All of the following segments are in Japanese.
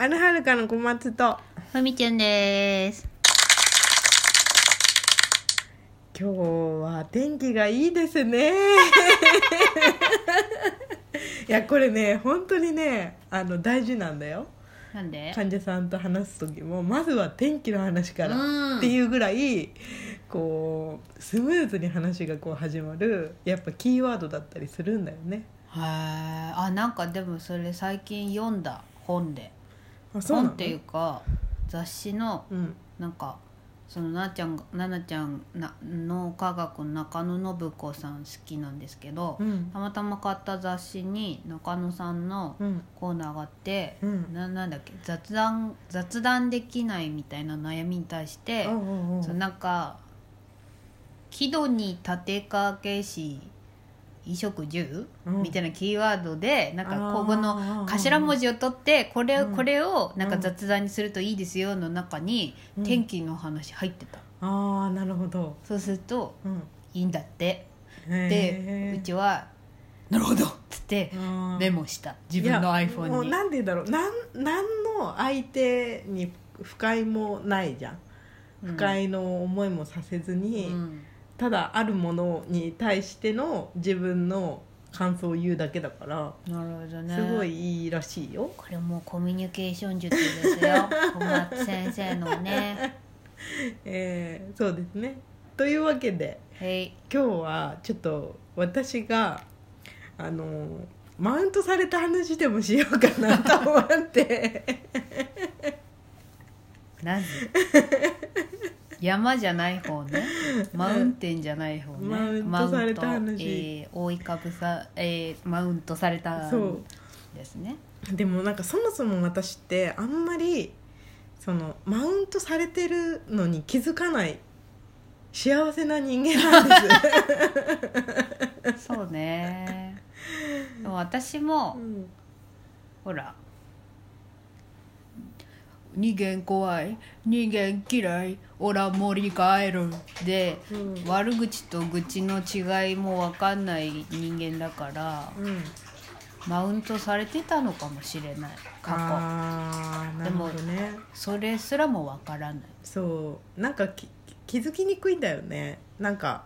あるはるかの小松とふみちゅんです。今日は天気がいいですね いやこれね本当にねあの大事なんだよなんで？患者さんと話す時もまずは天気の話からうんっていうぐらいこうスムーズに話がこう始まるやっぱキーワードだったりするんだよねへえ。あ、なんかでもそれ最近読んだ本で。あそうなの？本っていうか雑誌のうん。なんかそのなあちゃんがななちゃんな脳科学の中野信子さん好きなんですけど、うん。たまたま買った雑誌に中野さんのうん。コーナーがあって、うん。ななんだっけ雑談雑談できないみたいな悩みに対して、うんうんうん。そうなんか喜怒に立てかけし衣食住、うん。みたいなキーワードでなんかここの頭文字を取ってこれ,、うん。これをなんかうん。雑談にするといいですよの中にうん。天気の話入ってた、ああなるほど、そうするとうん、いいんだって。でうちは「なるほど!」っつってメモした。自分の iPhone に。もうなんて言うんだろう。なんなんの相手に不快もないじゃん。不快の思いもさせずに、うんただあるものに対しての自分の感想を言うだけだから、なるほどね。すごいいいらしいよ。これもうコミュニケーション術ですよ。小松先生のね。えーそうですね。というわけではい。今日はちょっと私があのマウントされた話でもしようかなと思って。なぜ山じゃない方ね マウンテンじゃない方ね。マウントされた話。えー覆いかぶさ、えーマウントされたそうですね。でもなんかそもそも私ってあんまりそのマウントされてるのに気づかない幸せな人間なんです、そうね。でも私も、うん。ほら人間怖い。人間嫌い。オラ森帰る。で、うん。悪口と愚痴の違いも分かんない人間だからうん、マウントされてたのかもしれない。過去。ああなるほどね。それすらも分からない。そう。なんかき気づきにくいんだよね。なんか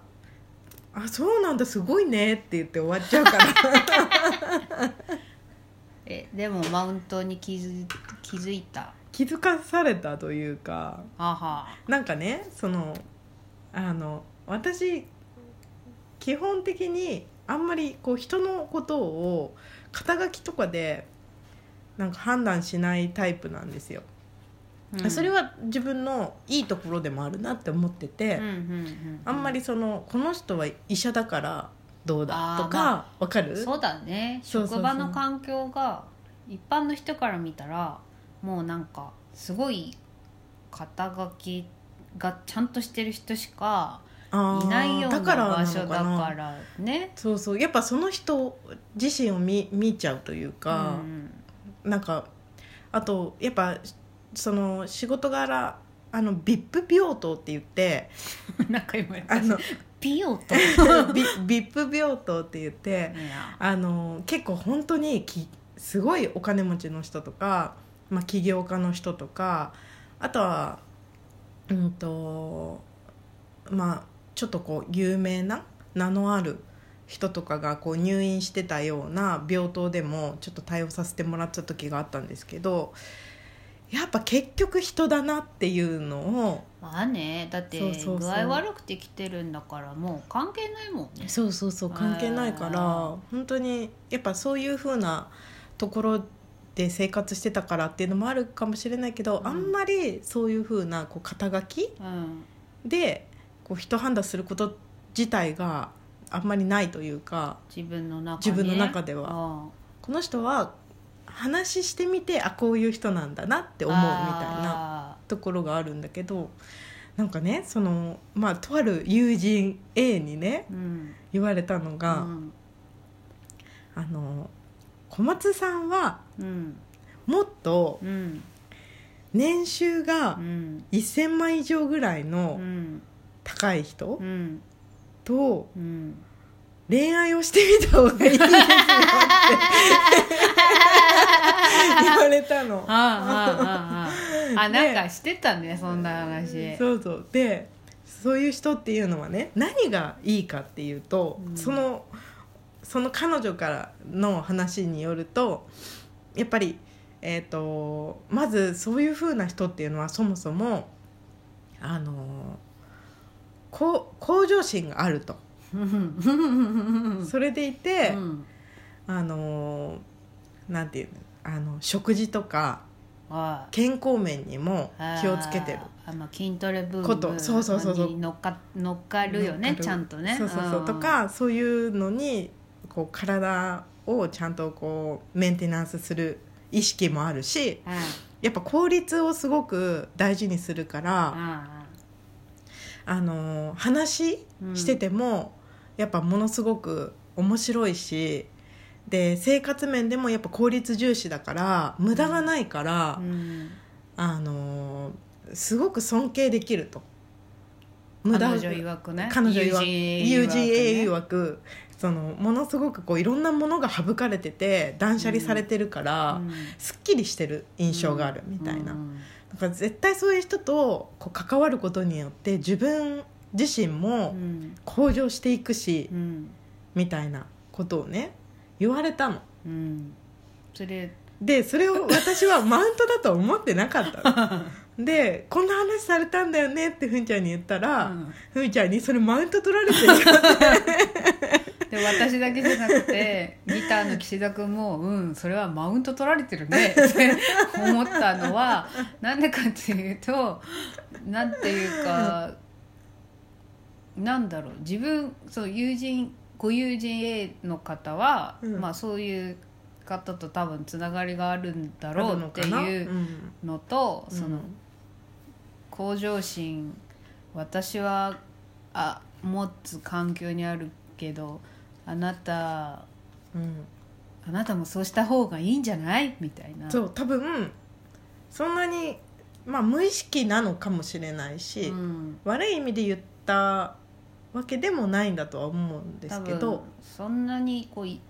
「あそうなんだすごいね」って言って終わっちゃうから。えでもマウントに気づ気づいた気づかされたというかあは。なんかねそのあの私基本的にあんまりこう人のことを肩書きとかでなんか判断しないタイプなんですよ、うん。それは自分のいいところでもあるなって思ってて、うんうんうんあんまりそのこの人は医者だからどうだとかわかる？そうだね。職場の環境が一般の人から見たらもうなんかすごい肩書きがちゃんとしてる人しかいないような場所だなからね。そうそうやっぱその人自身を見見ちゃうというか、なんかあとやっぱその仕事柄あの VIP 病棟って言ってうん、なんか今あのピヨとビ VIP 病棟って言ってあの結構本当にきすごいお金持ちの人とか、まあ、起業家の人とかあとはうんとまあちょっとこう有名な名のある人とかがこう入院してたような病棟でもちょっと対応させてもらった時があったんですけどやっぱ結局人だなっていうのをまあねだって具合悪くて来てるんだからもう関係ないもんね。そうそうそう関係ないからあ本当にやっぱそういう風なところで生活してたからっていうのもあるかもしれないけど、うん。あんまりそういう風なこう肩書きうん。でこう人判断すること自体があんまりないというか自分の中、ね、自分の中では。はこの人は話してみてあこういう人なんだなって思うみたいなところがあるんだけどなんかねそのまあとある友人 A にねうん。言われたのが、うん。あの小松さんはうん。もっとうん。年収がうん。1000万以上ぐらいうのん。高い人うん。とうん。恋愛をしてみた方がいいですよって 言われれたの。ああああああ。あねなんかしてたねそんな話。そうそう。でそういう人っていうのはね何がいいかっていうと、うん。そのその彼女からの話によるとやっぱり、えー、とまずそういう風な人っていうのはそもそもあのこう向上心があると、う んそれでいて、うん。あのなんていうのあの食事とかああ健康面にも気をつけてる。あの筋トレブームそうそうそうそう。に乗っか乗っかるよねちゃんとね。そうそうそう、ん。とかそういうのにこう体をちゃんとこうメンテナンスする意識もあるしうん。やっぱ効率をすごく大事にするから、ああの話してても、やっぱものすごく面白いしで生活面でもやっぱ効率重視だから無駄がないからあ、うん。あのすごく尊敬できると。無駄彼女曰くね。UGA 曰曰くそのものすごくこういろんなものが省かれてて断捨離されてるから、すっきりしてる印象があるみたいな、うん。だから絶対そういう人とこう関わることによって自分自身うもん。向上していくし、うん。みたいなことをね言われたの。うん。それ。でそれを私はマウントだとは思ってなかったの。でこんな話されたんだよねってふんちゃんに言ったら、うん。ふんちゃんにそれマウント取られてるよ で私だけじゃなくて ギターの岸田君も「うんそれはマウント取られてるね」って思ったのはなんでかっていうとなんていうかなんだろう自分そう友人ご友人 A の方は、うん。まあそういう方と多分つながりがあるんだろうっていううんのと、うん。その向上心私はあ持つ環境にあるけどあなたうん。あなたもそうした方がいいんじゃない？みたいな。そう多分そんなに、まあ、無意識なのかもしれないし、ん、悪い意味で言ったわけでもないんだとは思うんですけど。そんなにこうい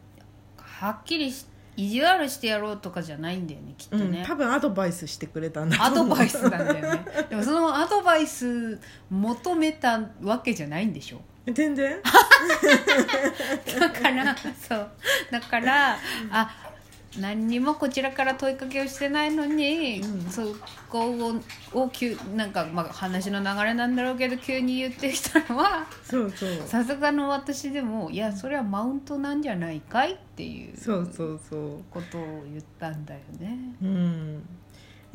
はっきりし意地悪してやろうとかじゃないんだよねきっとうんね、多分アドバイスしてくれたんだとアドバイスなんだよね。でもそのアドバイス求めたわけじゃないんでしょ？全然？だからそう。だからあ何にもこちらから問いかけをしてないのに、うん。そこをを急なんか、まあ、話の流れなんだろうけど急に言ってきたのはそうそう。さすがの私でもいやそれはマウントなんじゃないかいっていうそうそうそう。ことを言ったんだよね。うん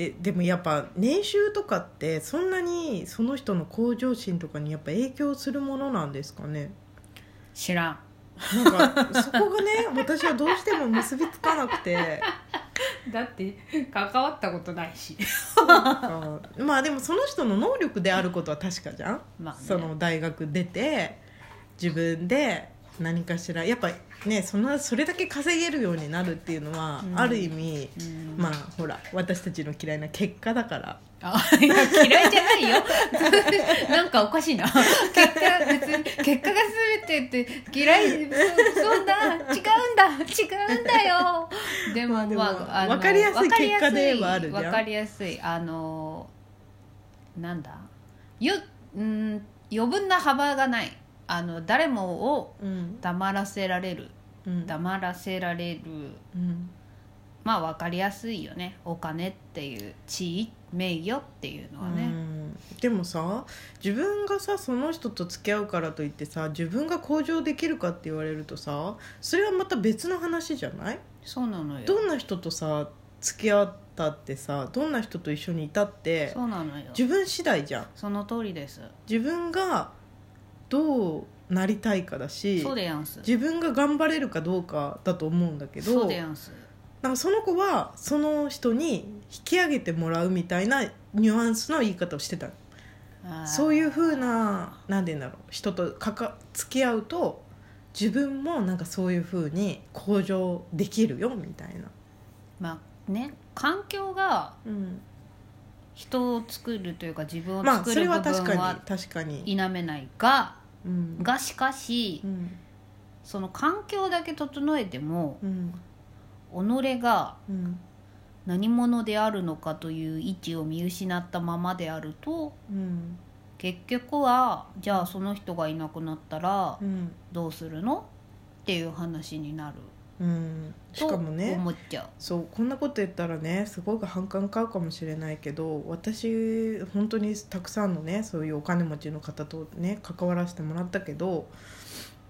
えでもやっぱ年収とかってそんなにその人の向上心とかにやっぱ影響するものなんですかね？知らん。なんかそこがね 私はどうしても結びつかなくて。だって関わったことないし。あまあでもその人の能力であることは確かじゃん、まあね。その大学出て自分で何かしらやっぱねそのそれだけ稼げるようになるっていうのは、うん。ある意味、うん。まあほら私たちの嫌いな結果だから。あいや嫌いじゃないよ。なんかおかしいな。結果別に結果が全てって嫌いそそんな違うんだ。違うんだよ。でもまあでもあの分かりやすい分かりやすい結果ではあるじゃん。分かりやすい。あのなんだ？ようん余分な幅がないあの誰もをうん。黙らせられる。うん。黙らせられる。うん。まあ分かりやすいよね。お金っていう地位名誉っていうのはね、うん。でもさ自分がさその人と付き合うからといってさ自分が向上できるかって言われるとさそれはまた別の話じゃない？そうなのよ。どんな人とさ付き合ったってさどんな人と一緒にいたってそうなのよ。自分次第じゃん。その通りです。自分がどうなりたいかだしそうでやんす。自分が頑張れるかどうかだと思うんだけどそうでやんす。なんかその子はその人に引き上げてもらうみたいなニュアンスの言い方をしてたあー。そういうふうな何て言うんだろう人とかか付き合うと自分もなんかそういうふうに向上できるよみたいな、まあね環境がうん、人を作るというか自分をまあそれ作る部は確かに。分は確かに、否めないがうん。がしかしうんその環境だけ整えてもうん己がうん何者であるのかという位置を見失ったままであるとうん結局はじゃあその人がいなくなったらうん。どうするの？っていう話になるうん。しとかもね思っちゃう。そうこんなこと言ったらねすごく反感買うかもしれないけど私本当にたくさんのねそういうお金持ちの方とね関わらせてもらったけど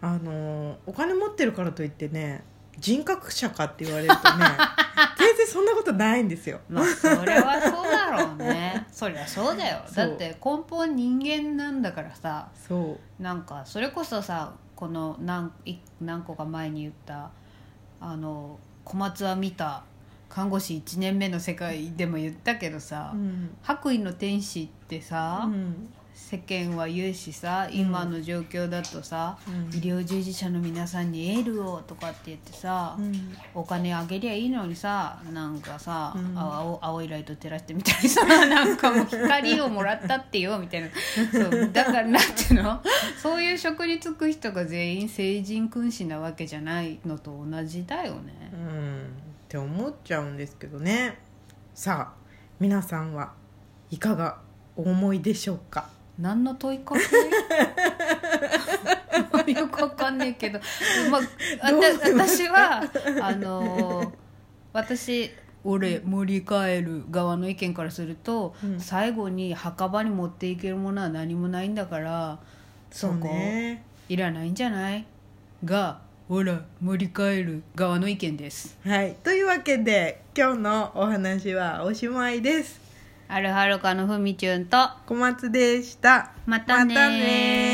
あのお金持ってるからといってね人格者かって言われるとね 全然そんなことないんですよ。まあそれはそうだろうね。そりゃそうだよ。だって根本人間なんだからさ。そう。なんかそれこそさこの何い何個か前に言ったあの小松は見た看護師1年目の世界でも言ったけどさ、うん。白衣の天使ってさ、うん世間は言うしさ今の状況だとさ、うん。医療従事者の皆さんにエールをとかって言ってさ、うん。お金あげりゃいいのにさなんかさ、うん。青青いライト照らしてみたりさ なんかもう光をもらったってよみたいな。そうだからなんていうの？そういう職に就く人が全員成人君子なわけじゃないのと同じだよね。う。ん。って思っちゃうんですけどね。さあ皆さんはいかがお思いでしょうか？何の問いかけ？よくわかんないけど、まあ、私はあのー私俺盛り返る側の意見からすると、うん。最後に墓場に持っていけるものは何もないんだからそうね。いらないんじゃない？がほら盛り返る側の意見です。はい。というわけで今日のお話はおしまいですあるはるかのふみちゅんと小松でした。またねまたね